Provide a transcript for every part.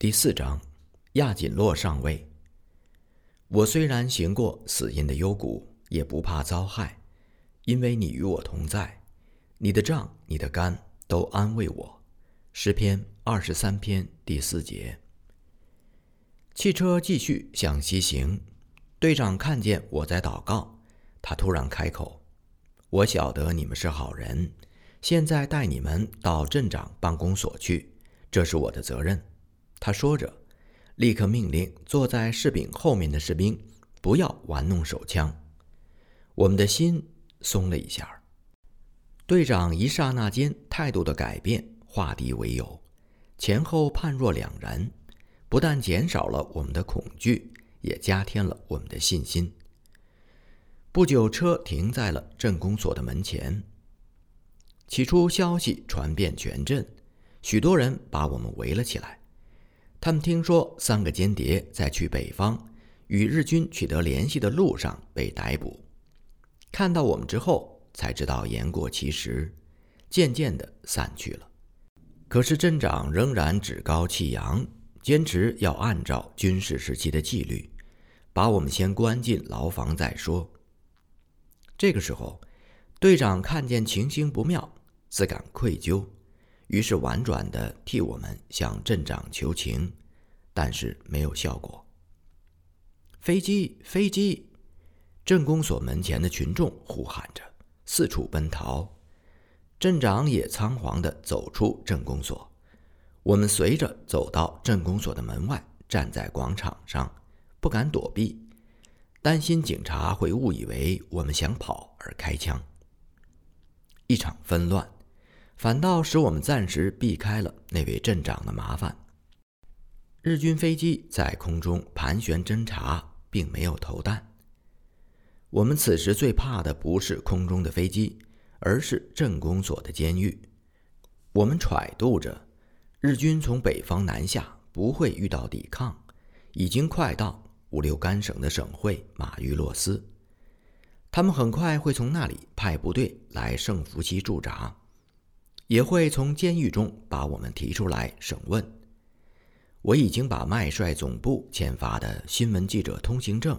第四章，亚锦洛上尉。我虽然行过死荫的幽谷，也不怕遭害，因为你与我同在。你的杖、你的竿都安慰我。诗篇二十三篇第四节。汽车继续向西行，队长看见我在祷告，他突然开口：“我晓得你们是好人，现在带你们到镇长办公所去，这是我的责任。”他说着，立刻命令坐在士兵后面的士兵不要玩弄手枪。我们的心松了一下。队长一刹那间态度的改变，化敌为友，前后判若两人，不但减少了我们的恐惧，也加添了我们的信心。不久，车停在了镇公所的门前。起初，消息传遍全镇，许多人把我们围了起来。他们听说三个间谍在去北方与日军取得联系的路上被逮捕，看到我们之后才知道言过其实，渐渐的散去了。可是镇长仍然趾高气扬，坚持要按照军事时期的纪律，把我们先关进牢房再说。这个时候，队长看见情形不妙，自感愧疚。于是婉转地替我们向镇长求情，但是没有效果。飞机，飞机！镇公所门前的群众呼喊着，四处奔逃。镇长也仓皇地走出镇公所。我们随着走到镇公所的门外，站在广场上，不敢躲避，担心警察会误以为我们想跑而开枪。一场纷乱。反倒使我们暂时避开了那位镇长的麻烦。日军飞机在空中盘旋侦察，并没有投弹。我们此时最怕的不是空中的飞机，而是镇公所的监狱。我们揣度着，日军从北方南下不会遇到抵抗，已经快到五六干省的省会马玉洛斯，他们很快会从那里派部队来圣福西驻扎。也会从监狱中把我们提出来审问。我已经把麦帅总部签发的新闻记者通行证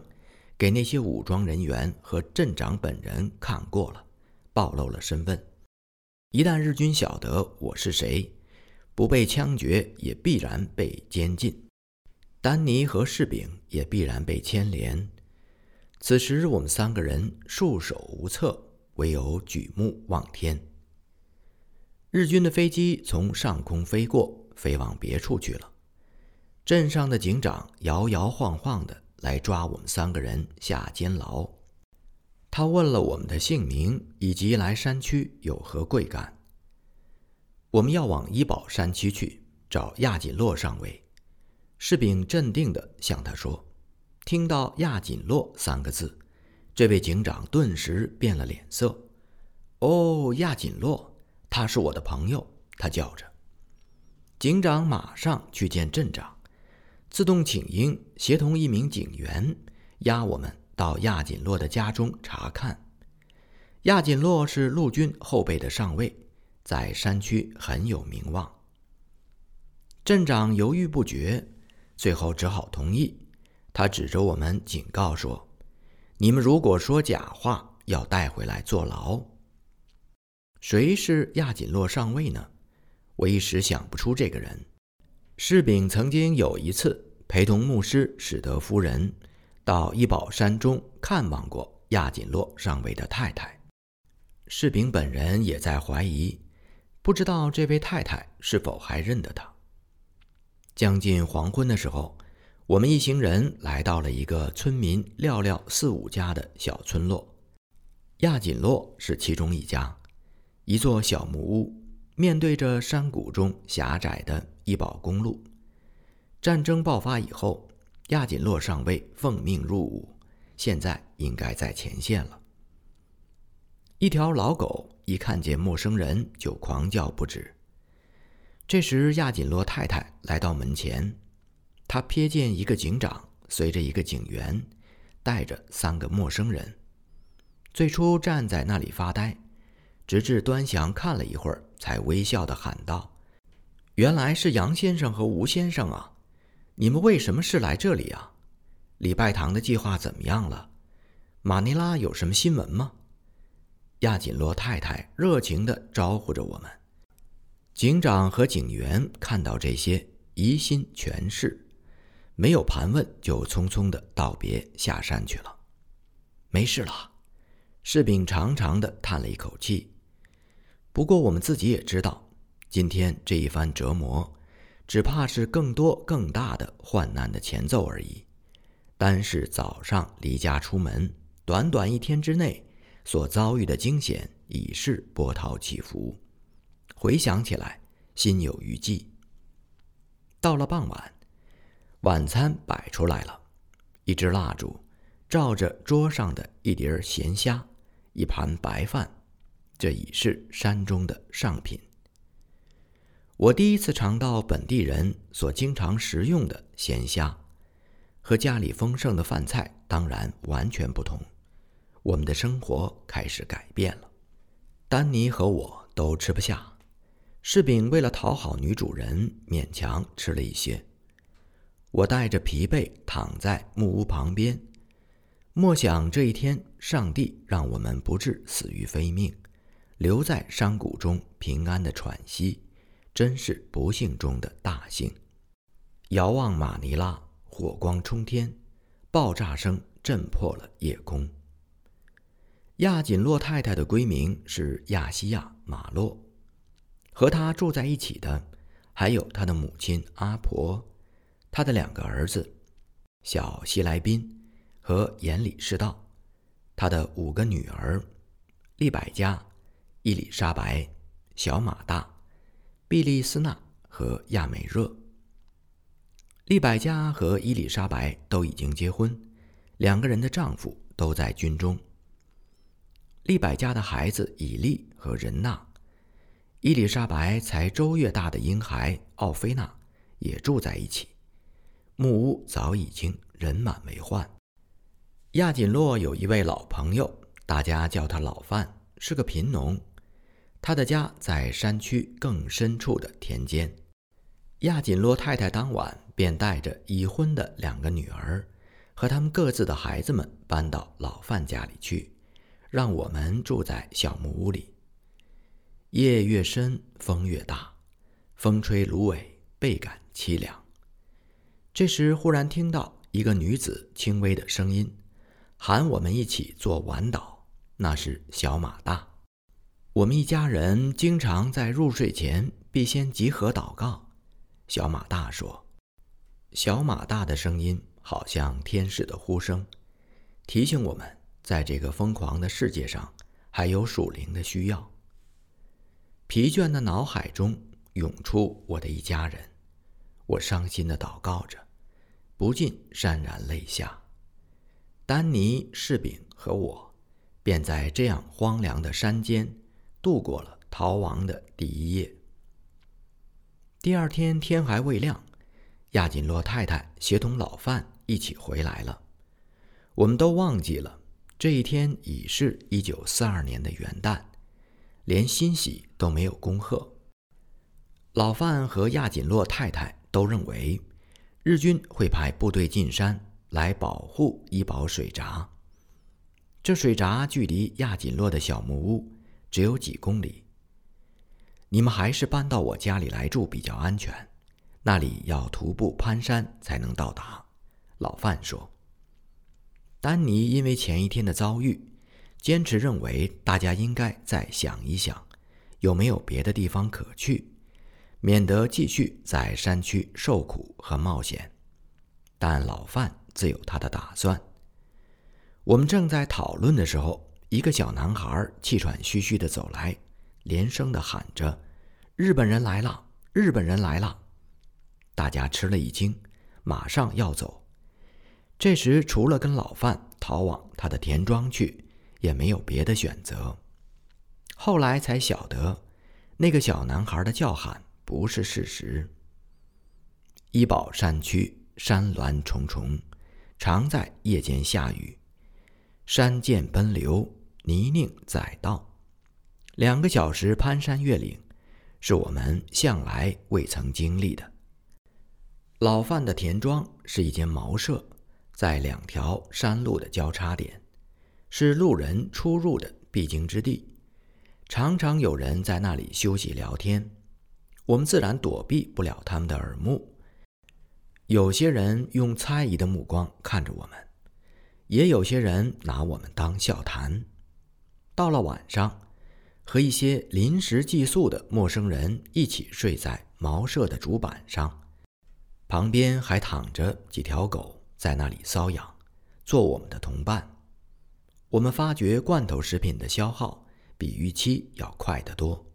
给那些武装人员和镇长本人看过了，暴露了身份。一旦日军晓得我是谁，不被枪决也必然被监禁。丹尼和士兵也必然被牵连。此时我们三个人束手无策，唯有举目望天。日军的飞机从上空飞过，飞往别处去了。镇上的警长摇摇晃晃的来抓我们三个人下监牢。他问了我们的姓名以及来山区有何贵干。我们要往医保山区去找亚锦洛上尉。士兵镇定的向他说：“听到亚锦洛三个字，这位警长顿时变了脸色。哦，亚锦洛。”他是我的朋友，他叫着。警长马上去见镇长，自动请缨，协同一名警员押我们到亚锦洛的家中查看。亚锦洛是陆军后备的上尉，在山区很有名望。镇长犹豫不决，最后只好同意。他指着我们警告说：“你们如果说假话，要带回来坐牢。”谁是亚锦洛上尉呢？我一时想不出这个人。士兵曾经有一次陪同牧师史德夫人到医保山中看望过亚锦洛上尉的太太。士兵本人也在怀疑，不知道这位太太是否还认得他。将近黄昏的时候，我们一行人来到了一个村民寥寥四五家的小村落，亚锦洛是其中一家。一座小木屋，面对着山谷中狭窄的医保公路。战争爆发以后，亚锦洛上尉奉命入伍，现在应该在前线了。一条老狗一看见陌生人就狂叫不止。这时，亚锦洛太太来到门前，她瞥见一个警长随着一个警员，带着三个陌生人，最初站在那里发呆。直至端详看了一会儿，才微笑地喊道：“原来是杨先生和吴先生啊！你们为什么是来这里啊？礼拜堂的计划怎么样了？马尼拉有什么新闻吗？”亚锦洛太太热情地招呼着我们。警长和警员看到这些，疑心全是，没有盘问，就匆匆的道别下山去了。没事了，士兵长长的叹了一口气。不过我们自己也知道，今天这一番折磨，只怕是更多更大的患难的前奏而已。单是早上离家出门，短短一天之内。所遭遇的惊险已是波涛起伏，回想起来，心有余悸。到了傍晚，晚餐摆出来了，一支蜡烛照着桌上的一碟咸虾，一盘白饭，这已是山中的上品。我第一次尝到本地人所经常食用的鲜虾，和家里丰盛的饭菜当然完全不同。我们的生活开始改变了，丹尼和我都吃不下，柿饼为了讨好女主人，勉强吃了一些。我带着疲惫躺在木屋旁边，默想这一天，上帝让我们不致死于非命，留在山谷中平安的喘息，真是不幸中的大幸。遥望马尼拉，火光冲天，爆炸声震破了夜空。亚锦洛太太的闺名是亚西亚·马洛，和她住在一起的还有她的母亲阿婆，她的两个儿子小希莱宾和严里士道，她的五个女儿利百加、伊丽莎白、小马大、毕利斯纳和亚美热。利百加和伊丽莎白都已经结婚，两个人的丈夫都在军中。利百家的孩子以利和仁娜，伊丽莎白才周月大的婴孩奥菲娜也住在一起。木屋早已经人满为患。亚锦洛有一位老朋友，大家叫他老范，是个贫农。他的家在山区更深处的田间。亚锦洛太太当晚便带着已婚的两个女儿和他们各自的孩子们搬到老范家里去。让我们住在小木屋里。夜越深，风越大，风吹芦苇，倍感凄凉。这时，忽然听到一个女子轻微的声音，喊我们一起做晚祷。那是小马大。我们一家人经常在入睡前必先集合祷告。小马大说：“小马大的声音好像天使的呼声，提醒我们。”在这个疯狂的世界上，还有属灵的需要。疲倦的脑海中涌出我的一家人，我伤心的祷告着，不禁潸然泪下。丹尼、柿饼和我，便在这样荒凉的山间度过了逃亡的第一夜。第二天天还未亮，亚锦洛太太协同老范一起回来了，我们都忘记了。这一天已是一九四二年的元旦，连欣喜都没有恭贺。老范和亚锦洛太太都认为，日军会派部队进山来保护医保水闸。这水闸距离亚锦洛的小木屋只有几公里。你们还是搬到我家里来住比较安全，那里要徒步攀山才能到达。老范说。丹尼因为前一天的遭遇，坚持认为大家应该再想一想，有没有别的地方可去，免得继续在山区受苦和冒险。但老范自有他的打算。我们正在讨论的时候，一个小男孩气喘吁吁地走来，连声地喊着：“日本人来了！日本人来了！”大家吃了一惊，马上要走。这时，除了跟老范逃往他的田庄去，也没有别的选择。后来才晓得，那个小男孩的叫喊不是事实。医保山区山峦重重，常在夜间下雨，山涧奔流，泥泞载道，两个小时攀山越岭，是我们向来未曾经历的。老范的田庄是一间茅舍，在两条山路的交叉点，是路人出入的必经之地，常常有人在那里休息聊天。我们自然躲避不了他们的耳目。有些人用猜疑的目光看着我们，也有些人拿我们当笑谈。到了晚上，和一些临时寄宿的陌生人一起睡在茅舍的竹板上。旁边还躺着几条狗，在那里搔痒，做我们的同伴。我们发觉罐头食品的消耗比预期要快得多。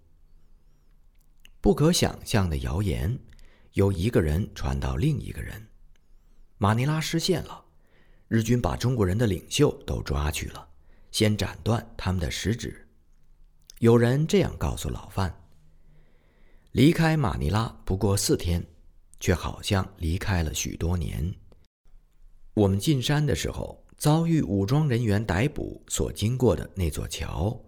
不可想象的谣言由一个人传到另一个人：马尼拉失陷了，日军把中国人的领袖都抓去了，先斩断他们的食指。有人这样告诉老范：离开马尼拉不过四天。却好像离开了许多年。我们进山的时候，遭遇武装人员逮捕所经过的那座桥，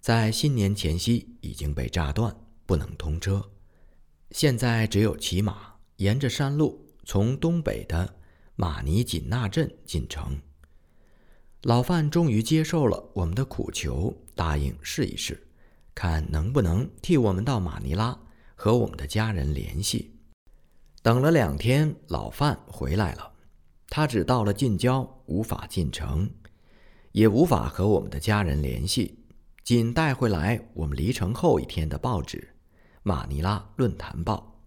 在新年前夕已经被炸断，不能通车。现在只有骑马沿着山路从东北的马尼锦纳镇进城。老范终于接受了我们的苦求，答应试一试，看能不能替我们到马尼拉和我们的家人联系。等了两天，老范回来了。他只到了近郊，无法进城，也无法和我们的家人联系，仅带回来我们离城后一天的报纸《马尼拉论坛报》，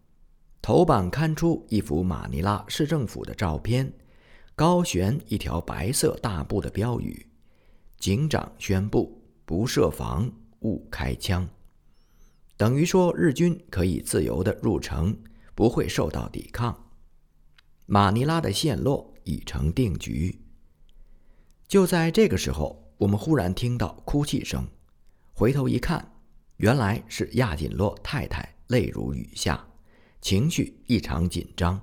头版刊出一幅马尼拉市政府的照片，高悬一条白色大布的标语：“警长宣布，不设防，勿开枪。”等于说日军可以自由的入城。不会受到抵抗。马尼拉的陷落已成定局。就在这个时候，我们忽然听到哭泣声，回头一看，原来是亚锦洛太太泪如雨下，情绪异常紧张。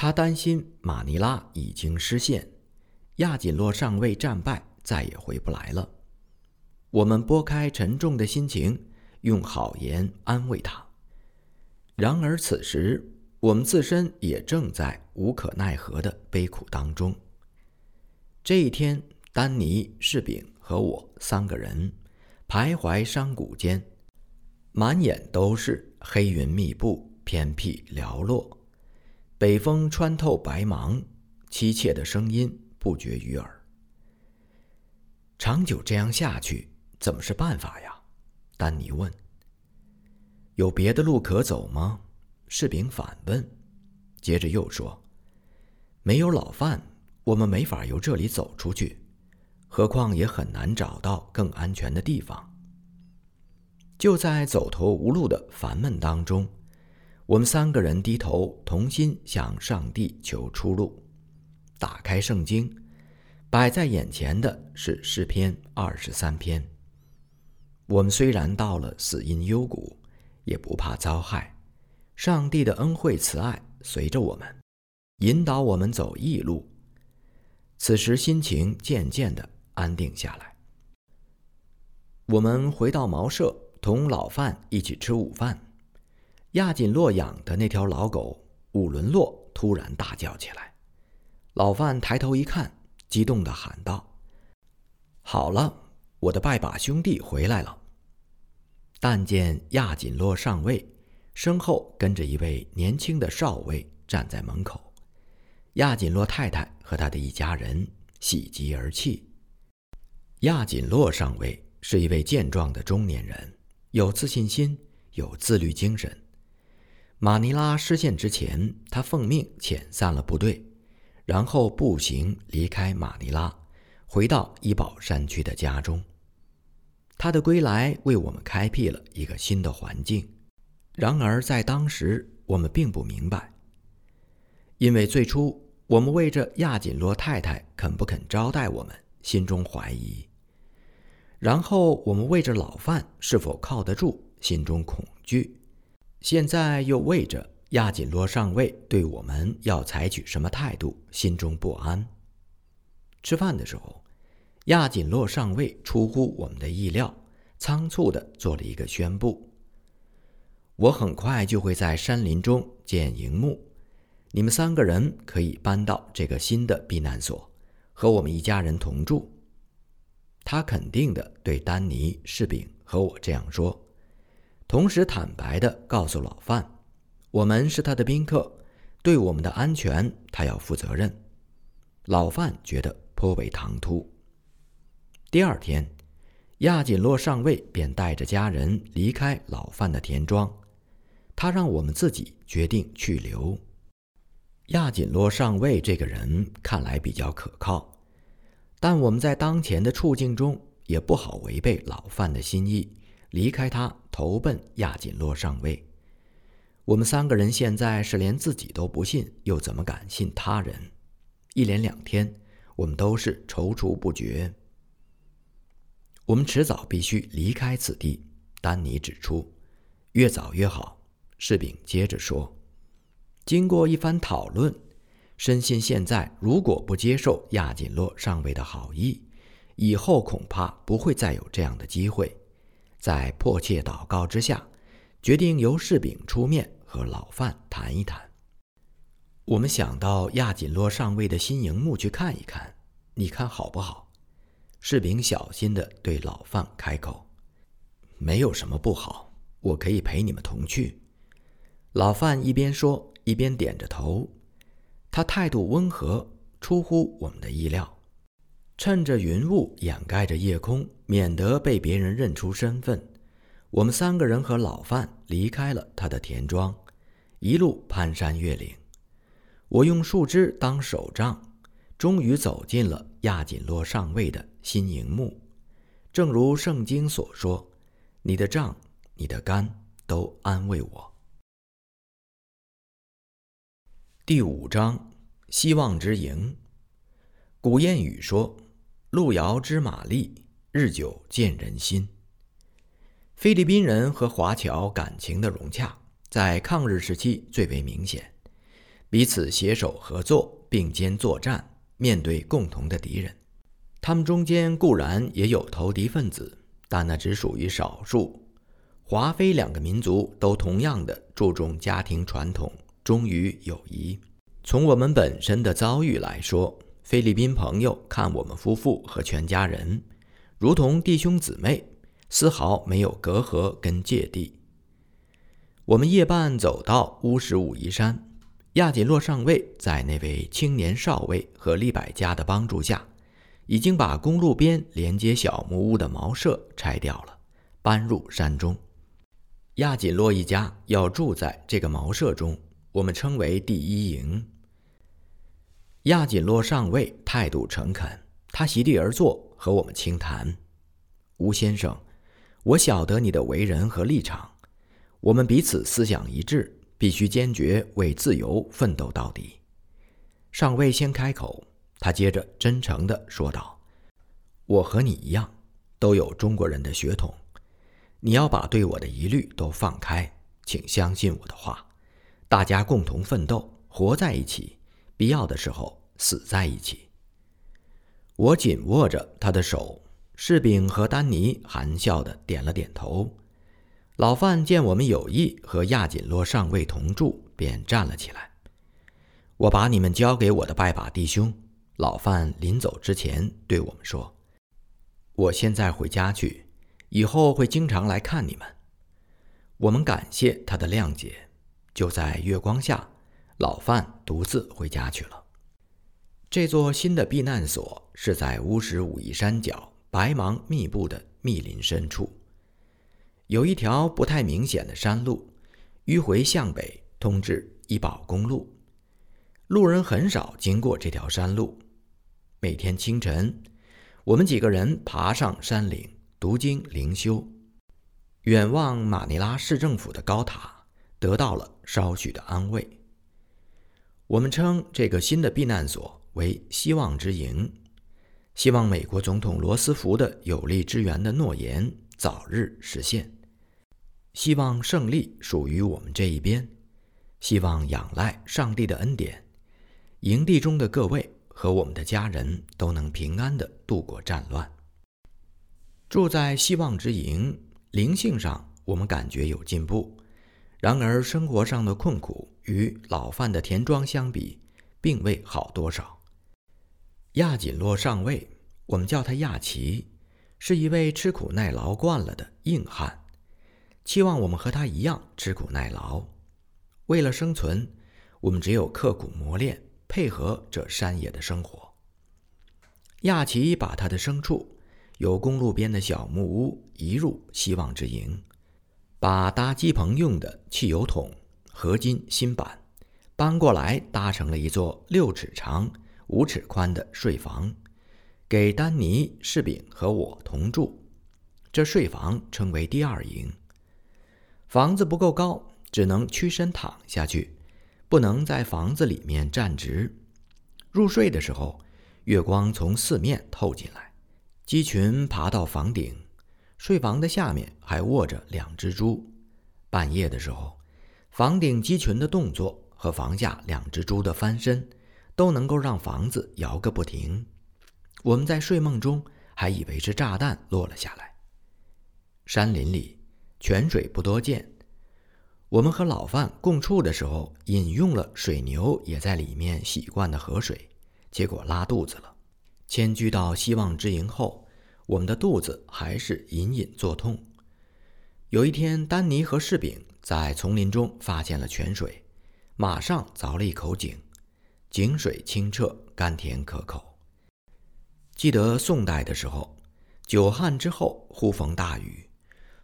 他担心马尼拉已经失陷，亚锦洛上尉战败，再也回不来了。我们拨开沉重的心情，用好言安慰他。然而，此时我们自身也正在无可奈何的悲苦当中。这一天，丹尼、士饼和我三个人徘徊山谷间，满眼都是黑云密布、偏僻寥落，北风穿透白芒，凄切的声音不绝于耳。长久这样下去，怎么是办法呀？丹尼问。有别的路可走吗？士兵反问，接着又说：“没有老范，我们没法由这里走出去，何况也很难找到更安全的地方。”就在走投无路的烦闷当中，我们三个人低头，同心向上帝求出路。打开圣经，摆在眼前的是诗篇二十三篇。我们虽然到了死荫幽谷。也不怕遭害，上帝的恩惠慈爱随着我们，引导我们走义路。此时心情渐渐的安定下来。我们回到茅舍，同老范一起吃午饭。亚锦洛养的那条老狗五伦洛突然大叫起来，老范抬头一看，激动的喊道：“好了，我的拜把兄弟回来了。”但见亚锦洛上尉身后跟着一位年轻的少尉站在门口，亚锦洛太太和他的一家人喜极而泣。亚锦洛上尉是一位健壮的中年人，有自信心，有自律精神。马尼拉失陷之前，他奉命遣散了部队，然后步行离开马尼拉，回到伊保山区的家中。他的归来为我们开辟了一个新的环境，然而在当时我们并不明白，因为最初我们为着亚锦洛太太肯不肯招待我们心中怀疑，然后我们为着老范是否靠得住心中恐惧，现在又为着亚锦洛上尉对我们要采取什么态度心中不安。吃饭的时候。亚锦洛上尉出乎我们的意料，仓促地做了一个宣布：“我很快就会在山林中建营幕，你们三个人可以搬到这个新的避难所，和我们一家人同住。他肯定地对丹尼、士兵和我这样说，同时坦白地告诉老范，我们是他的宾客，对我们的安全他要负责任。老范觉得颇为唐突。第二天，亚锦洛上尉便带着家人离开老范的田庄，他让我们自己决定去留。亚锦洛上尉这个人看来比较可靠，但我们在当前的处境中也不好违背老范的心意，离开他投奔亚锦洛上尉。我们三个人现在是连自己都不信，又怎么敢信他人？一连两天，我们都是踌躇不决。我们迟早必须离开此地，丹尼指出，越早越好。士兵接着说：“经过一番讨论，深信现在如果不接受亚锦洛上尉的好意，以后恐怕不会再有这样的机会。在迫切祷告之下，决定由士兵出面和老范谈一谈。我们想到亚锦洛上尉的新营墓去看一看，你看好不好？”士兵小心地对老范开口：“没有什么不好，我可以陪你们同去。”老范一边说一边点着头，他态度温和，出乎我们的意料。趁着云雾掩盖着夜空，免得被别人认出身份，我们三个人和老范离开了他的田庄，一路攀山越岭。我用树枝当手杖，终于走进了亚锦洛上尉的。新营墓，正如圣经所说：“你的杖，你的肝，都安慰我。”第五章，希望之营。古谚语说：“路遥知马力，日久见人心。”菲律宾人和华侨感情的融洽，在抗日时期最为明显，彼此携手合作，并肩作战，面对共同的敌人。他们中间固然也有投敌分子，但那只属于少数。华菲两个民族都同样的注重家庭传统，忠于友谊。从我们本身的遭遇来说，菲律宾朋友看我们夫妇和全家人，如同弟兄姊妹，丝毫没有隔阂跟芥蒂。我们夜半走到乌什武夷山，亚锦洛上尉在那位青年少尉和利百家的帮助下。已经把公路边连接小木屋的茅舍拆掉了，搬入山中。亚锦洛一家要住在这个茅舍中，我们称为第一营。亚锦洛上尉态度诚恳，他席地而坐和我们倾谈。吴先生，我晓得你的为人和立场，我们彼此思想一致，必须坚决为自由奋斗到底。上尉先开口。他接着真诚地说道：“我和你一样，都有中国人的血统。你要把对我的疑虑都放开，请相信我的话。大家共同奋斗，活在一起，必要的时候死在一起。”我紧握着他的手，士兵和丹尼含笑的点了点头。老范见我们有意和亚锦洛上尉同住，便站了起来：“我把你们交给我的拜把弟兄。”老范临走之前对我们说：“我现在回家去，以后会经常来看你们。”我们感谢他的谅解。就在月光下，老范独自回家去了。这座新的避难所是在乌什武夷山脚白芒密布的密林深处，有一条不太明显的山路，迂回向北通至医保公路。路人很少经过这条山路。每天清晨，我们几个人爬上山岭，读经灵修，远望马尼拉市政府的高塔，得到了稍许的安慰。我们称这个新的避难所为“希望之营”，希望美国总统罗斯福的有力支援的诺言早日实现，希望胜利属于我们这一边，希望仰赖上帝的恩典，营地中的各位。和我们的家人都能平安地度过战乱。住在希望之营，灵性上我们感觉有进步，然而生活上的困苦与老范的田庄相比，并未好多少。亚锦洛上尉，我们叫他亚奇，是一位吃苦耐劳惯了的硬汉，期望我们和他一样吃苦耐劳。为了生存，我们只有刻苦磨练，配合这山野的生活。亚奇把他的牲畜由公路边的小木屋移入希望之营，把搭鸡棚用的汽油桶、合金新板搬过来，搭成了一座六尺长。五尺宽的睡房，给丹尼、士饼和我同住。这睡房称为第二营。房子不够高，只能屈身躺下去，不能在房子里面站直。入睡的时候，月光从四面透进来，鸡群爬到房顶。睡房的下面还卧着两只猪。半夜的时候，房顶鸡群的动作和房下两只猪的翻身。都能够让房子摇个不停。我们在睡梦中还以为是炸弹落了下来。山林里泉水不多见，我们和老范共处的时候，饮用了水牛也在里面洗惯的河水，结果拉肚子了。迁居到希望之营后，我们的肚子还是隐隐作痛。有一天，丹尼和士饼在丛林中发现了泉水，马上凿了一口井。井水清澈，甘甜可口。记得宋代的时候，久旱之后忽逢大雨，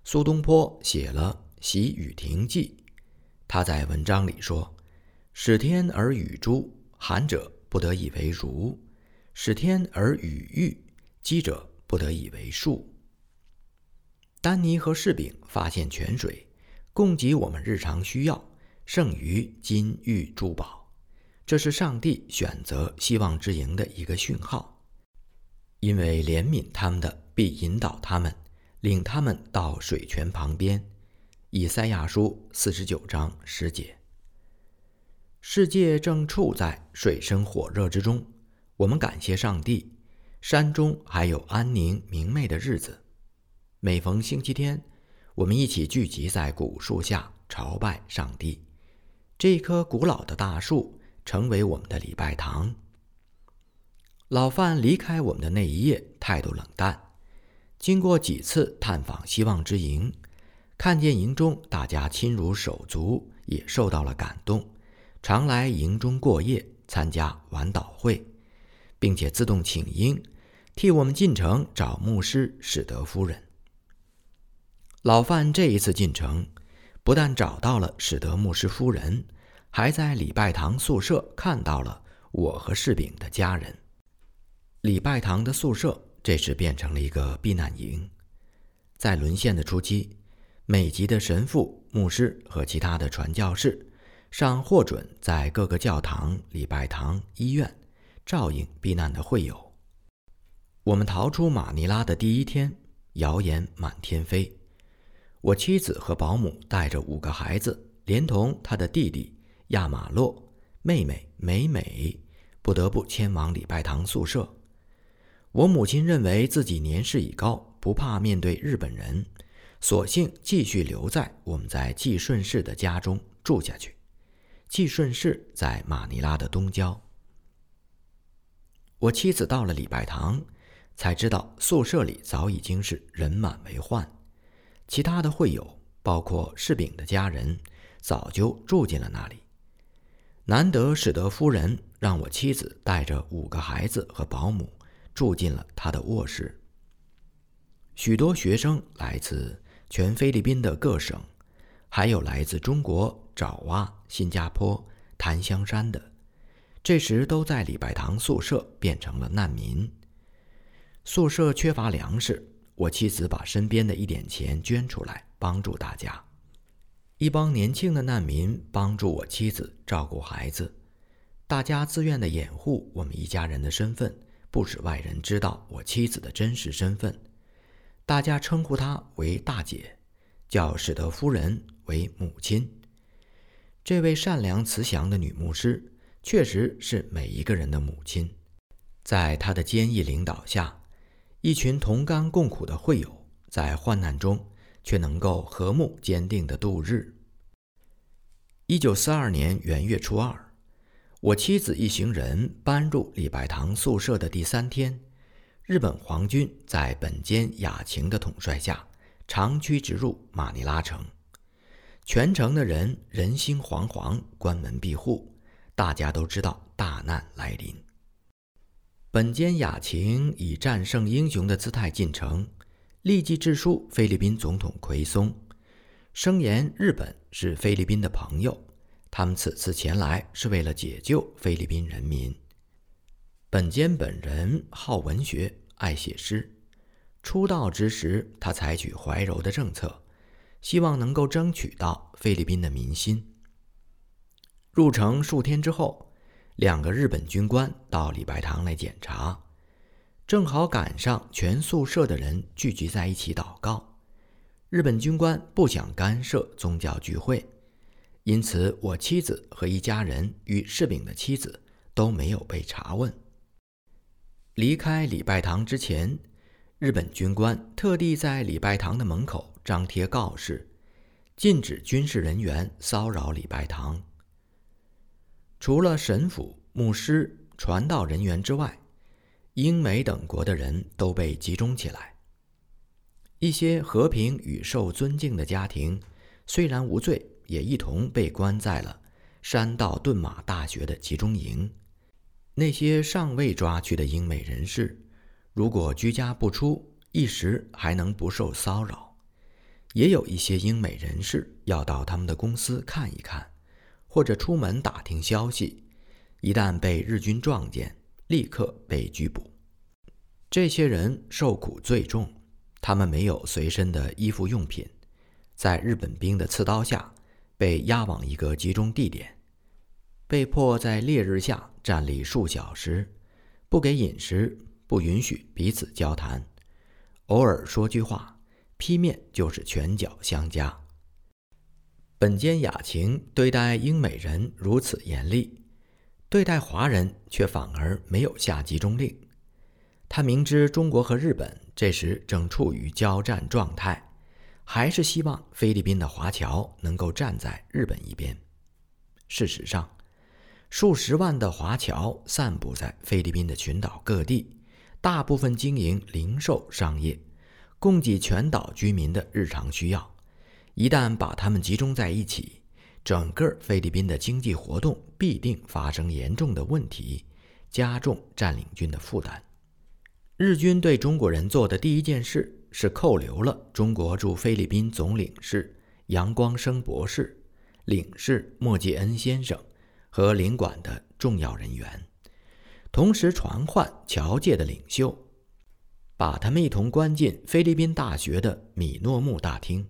苏东坡写了《喜雨亭记》。他在文章里说：“使天而雨珠，寒者不得以为如；使天而雨玉，积者不得以为数。”丹尼和柿饼发现泉水，供给我们日常需要，剩余金玉珠宝。这是上帝选择希望之营的一个讯号，因为怜悯他们的，必引导他们，领他们到水泉旁边。以赛亚书四十九章十节。世界正处在水深火热之中，我们感谢上帝，山中还有安宁明媚的日子。每逢星期天，我们一起聚集在古树下朝拜上帝。这棵古老的大树。成为我们的礼拜堂。老范离开我们的那一夜，态度冷淡。经过几次探访希望之营，看见营中大家亲如手足，也受到了感动，常来营中过夜，参加晚祷会，并且自动请缨，替我们进城找牧师史德夫人。老范这一次进城，不但找到了史德牧师夫人。还在礼拜堂宿舍看到了我和柿饼的家人。礼拜堂的宿舍这时变成了一个避难营。在沦陷的初期，美籍的神父、牧师和其他的传教士尚获准在各个教堂、礼拜堂、医院照应避难的会友。我们逃出马尼拉的第一天，谣言满天飞。我妻子和保姆带着五个孩子，连同他的弟弟。亚马洛妹妹美美不得不迁往礼拜堂宿舍。我母亲认为自己年事已高，不怕面对日本人，索性继续留在我们在济顺市的家中住下去。济顺市在马尼拉的东郊。我妻子到了礼拜堂，才知道宿舍里早已经是人满为患，其他的会友，包括柿饼的家人，早就住进了那里。难得使得夫人让我妻子带着五个孩子和保姆住进了他的卧室。许多学生来自全菲律宾的各省，还有来自中国、爪哇、新加坡、檀香山的，这时都在礼拜堂宿舍变成了难民。宿舍缺乏粮食，我妻子把身边的一点钱捐出来帮助大家。一帮年轻的难民帮助我妻子照顾孩子，大家自愿的掩护我们一家人的身份，不使外人知道我妻子的真实身份。大家称呼她为大姐，叫史德夫人为母亲。这位善良慈祥的女牧师，确实是每一个人的母亲。在她的坚毅领导下，一群同甘共苦的会友在患难中。却能够和睦坚定的度日。一九四二年元月初二，我妻子一行人搬入礼拜堂宿舍的第三天，日本皇军在本间雅晴的统帅下长驱直入马尼拉城，全城的人人心惶惶，关门闭户，大家都知道大难来临。本间雅晴以战胜英雄的姿态进城，立即致书菲律宾总统奎松。声言日本是菲律宾的朋友，他们此次前来是为了解救菲律宾人民。本间本人好文学，爱写诗。出道之时，他采取怀柔的政策，希望能够争取到菲律宾的民心。入城数天之后，两个日本军官到礼拜堂来检查，正好赶上全宿舍的人聚集在一起祷告。日本军官不想干涉宗教聚会，因此我妻子和一家人与士兵的妻子都没有被查问。离开礼拜堂之前，日本军官特地在礼拜堂的门口张贴告示，禁止军事人员骚扰礼拜堂。除了神父、牧师、传道人员之外，英美等国的人都被集中起来。一些和平与受尊敬的家庭，虽然无罪，也一同被关在了山道顿马大学的集中营。那些尚未抓去的英美人士，如果居家不出，一时还能不受骚扰；也有一些英美人士要到他们的公司看一看，或者出门打听消息，一旦被日军撞见，立刻被拘捕。这些人受苦最重。他们没有随身的衣服用品，在日本兵的刺刀下被押往一个集中地点，被迫在烈日下站立数小时，不给饮食，不允许彼此交谈，偶尔说句话，劈面就是拳脚相加。本间雅晴对待英美人如此严厉，对待华人却反而没有下集中令。他明知中国和日本。这时正处于交战状态，还是希望菲律宾的华侨能够站在日本一边。事实上，数十万的华侨散布在菲律宾的群岛各地，大部分经营零售商业，供给全岛居民的日常需要。一旦把他们集中在一起，整个菲律宾的经济活动必定发生严重的问题，加重占领军的负担。日军对中国人做的第一件事是扣留了中国驻菲律宾总领事杨光生博士、领事莫介恩先生和领馆的重要人员，同时传唤侨界的领袖，把他们一同关进菲律宾大学的米诺木大厅。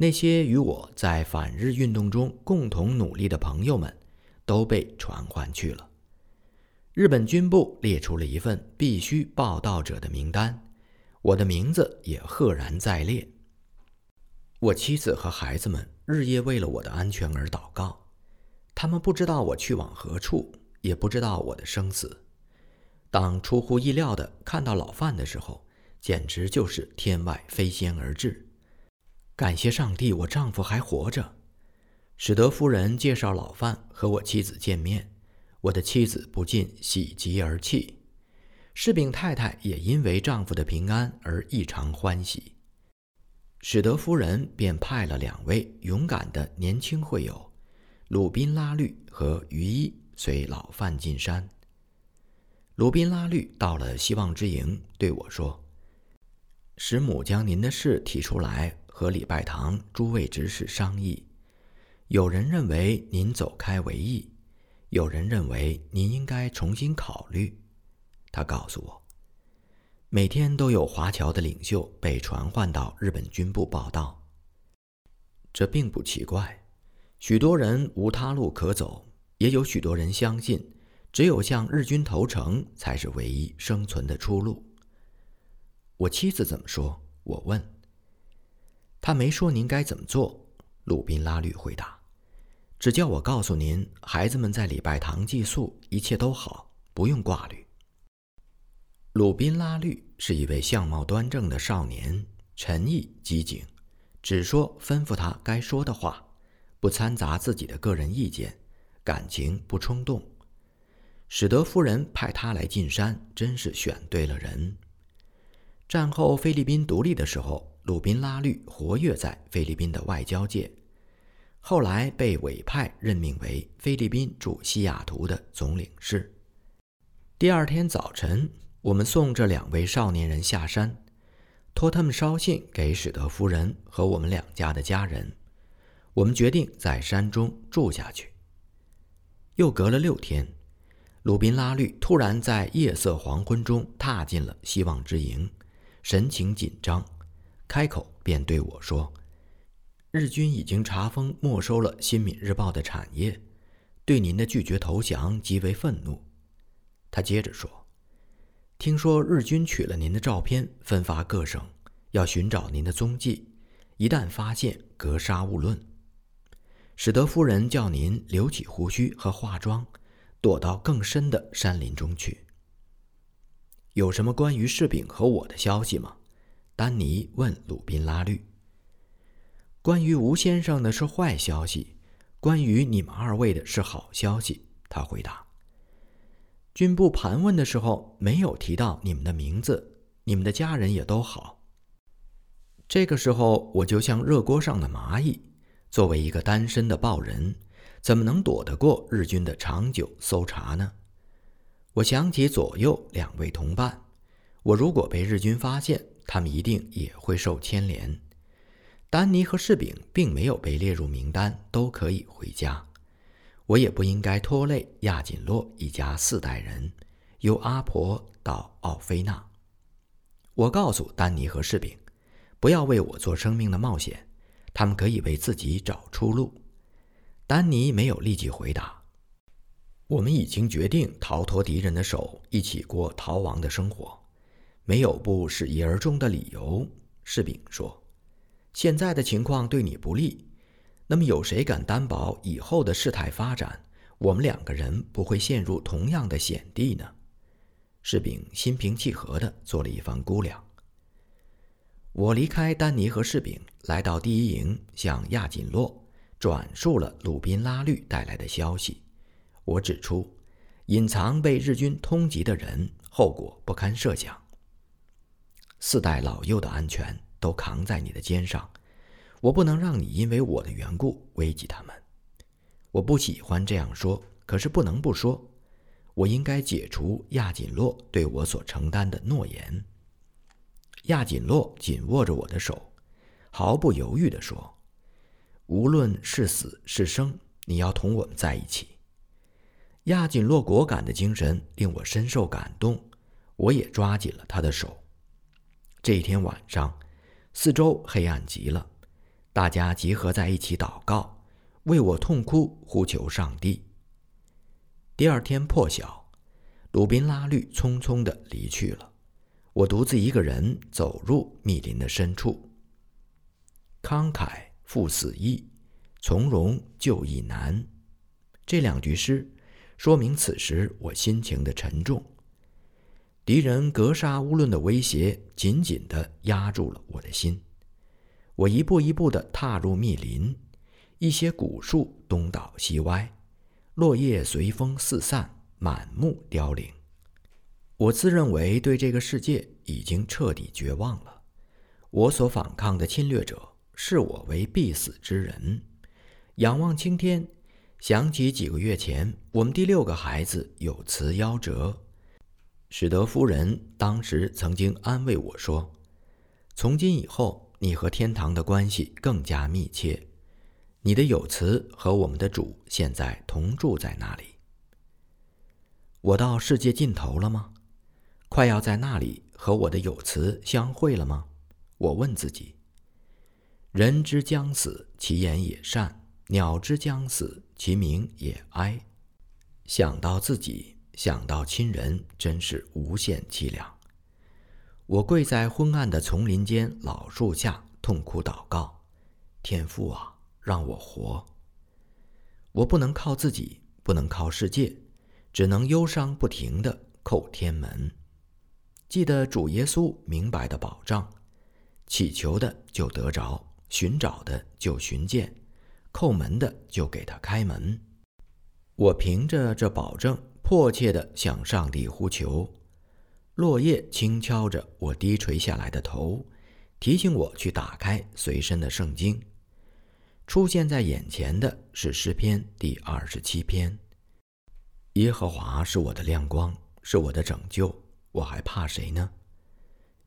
那些与我在反日运动中共同努力的朋友们，都被传唤去了。日本军部列出了一份必须报道者的名单，我的名字也赫然在列。我妻子和孩子们日夜为了我的安全而祷告，他们不知道我去往何处，也不知道我的生死。当出乎意料的看到老范的时候，简直就是天外飞仙而至。感谢上帝，我丈夫还活着。史德夫人介绍老范和我妻子见面。我的妻子不禁喜极而泣，士兵太太也因为丈夫的平安而异常欢喜。史德夫人便派了两位勇敢的年轻会友，鲁宾拉律和于一随老范进山。鲁宾拉律到了希望之营，对我说：“使母将您的事提出来，和礼拜堂诸位执事商议。有人认为您走开为宜。”有人认为您应该重新考虑，他告诉我，每天都有华侨的领袖被传唤到日本军部报道。这并不奇怪，许多人无他路可走，也有许多人相信，只有向日军投诚才是唯一生存的出路。我妻子怎么说？我问。他没说您该怎么做。鲁宾拉律回答。只叫我告诉您，孩子们在礼拜堂寄宿，一切都好，不用挂虑。鲁宾拉律是一位相貌端正的少年，沉毅机警，只说吩咐他该说的话，不掺杂自己的个人意见，感情不冲动。史德夫人派他来进山，真是选对了人。战后菲律宾独立的时候，鲁宾拉律活跃在菲律宾的外交界，后来被委派任命为菲律宾驻西雅图的总领事。第二天早晨，我们送这两位少年人下山，托他们捎信给史德夫人和我们两家的家人。我们决定在山中住下去。又隔了六天，鲁宾拉律突然在夜色黄昏中踏进了希望之营，神情紧张，开口便对我说：“日军已经查封没收了《新民日报》的产业，对您的拒绝投降极为愤怒。”他接着说：“听说日军取了您的照片，分发各省，要寻找您的踪迹，一旦发现，格杀勿论。”使得夫人叫您留起胡须和化妆，躲到更深的山林中去。有什么关于柿饼和我的消息吗？丹尼问鲁宾拉律。关于吴先生的是坏消息，关于你们二位的是好消息。他回答。军部盘问的时候没有提到你们的名字，你们的家人也都好。这个时候我就像热锅上的蚂蚁。作为一个单身的报人，怎么能躲得过日军的长久搜查呢？我想起左右两位同伴，我如果被日军发现，他们一定也会受牵连。丹尼和士饼并没有被列入名单，都可以回家。我也不应该拖累亚锦洛一家四代人，由阿婆到奥菲娜。我告诉丹尼和士饼，不要为我做生命的冒险。他们可以为自己找出路。丹尼没有立即回答。我们已经决定逃脱敌人的手，一起过逃亡的生活，没有不适一而终的理由。士兵说：“现在的情况对你不利，那么有谁敢担保以后的事态发展，我们两个人不会陷入同样的险地呢？”士兵心平气和地做了一番估量。我离开丹尼和士兵，来到第一营，向亚锦洛转述了鲁宾拉律带来的消息。我指出，隐藏被日军通缉的人，后果不堪设想。四代老幼的安全都扛在你的肩上，我不能让你因为我的缘故危及他们。我不喜欢这样说，可是不能不说，我应该解除亚锦洛对我所承担的诺言。亚锦洛紧握着我的手，毫不犹豫地说：“无论是死是生，你要同我们在一起。”亚锦洛果敢的精神令我深受感动，我也抓紧了他的手。这一天晚上，四周黑暗极了，大家集合在一起祷告，为我痛哭，呼求上帝。第二天破晓，鲁宾拉律匆匆地离去了。我独自一个人走入密林的深处。慷慨赴死易，从容就义难。这两句诗说明此时我心情的沉重。敌人格杀勿论的威胁紧紧地压住了我的心。我一步一步地踏入密林，一些古树东倒西歪，落叶随风四散，满目凋零。我自认为对这个世界已经彻底绝望了。我所反抗的侵略者视我为必死之人。仰望青天，想起几个月前我们第六个孩子有辞夭折，使得夫人当时曾经安慰我说：“从今以后，你和天堂的关系更加密切。你的有慈和我们的主现在同住在那里。”我到世界尽头了吗？快要在那里和我的有词相会了吗？我问自己。人之将死，其言也善；鸟之将死，其鸣也哀。想到自己，想到亲人，真是无限凄凉。我跪在昏暗的丛林间老树下，痛哭祷告：“天父啊，让我活！我不能靠自己，不能靠世界，只能忧伤不停地叩天门。”记得主耶稣明白的保障：祈求的就得着，寻找的就寻见，叩门的就给他开门。我凭着这保证，迫切地向上帝呼求。落叶轻敲着我低垂下来的头，提醒我去打开随身的圣经。出现在眼前的是诗篇第二十七篇：“耶和华是我的亮光，是我的拯救，我还怕谁呢？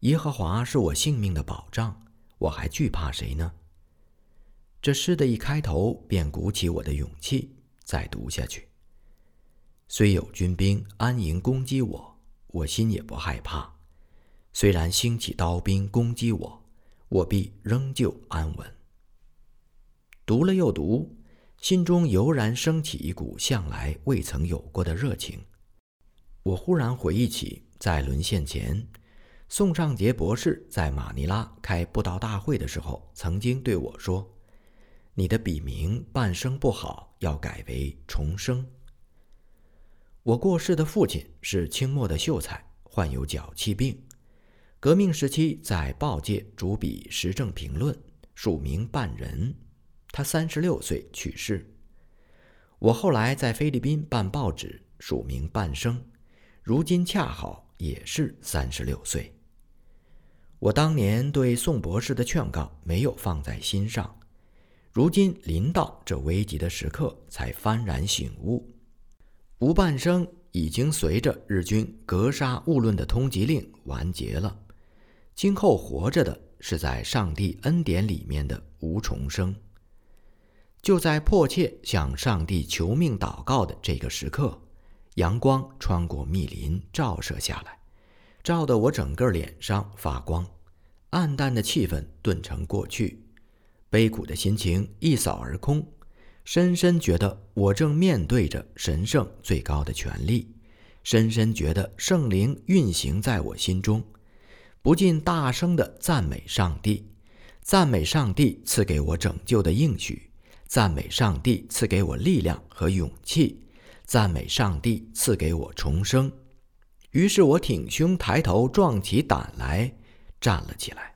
耶和华是我性命的保障，我还惧怕谁呢？”这诗的一开头便鼓起我的勇气，再读下去。虽有军兵安营攻击我，我心也不害怕；虽然兴起刀兵攻击我，我必仍旧安稳。读了又读，心中油然升起一股向来未曾有过的热情。我忽然回忆起，在沦陷前，宋尚杰博士在马尼拉开布道大会的时候，曾经对我说。你的笔名半生不好，要改为重生。我过世的父亲是清末的秀才，患有脚气病。革命时期在报界主笔时政评论，署名半人。他三十六岁去世。我后来在菲律宾办报纸，署名半生，如今恰好也是三十六岁。我当年对宋博士的劝告没有放在心上。如今临到这危急的时刻，才幡然醒悟。吴半生已经随着日军格杀勿论的通缉令完结了，今后活着的是在上帝恩典里面的无重生。就在迫切向上帝求命祷告的这个时刻，阳光穿过密林照射下来，照得我整个脸上发光，暗淡的气氛顿成过去。悲苦的心情一扫而空，深深觉得我正面对着神圣最高的权力，深深觉得圣灵运行在我心中，不禁大声的赞美上帝，赞美上帝赐给我拯救的应许，赞美上帝赐给我力量和勇气，赞美上帝赐给我重生。于是我挺胸抬头，壮起胆来，站了起来。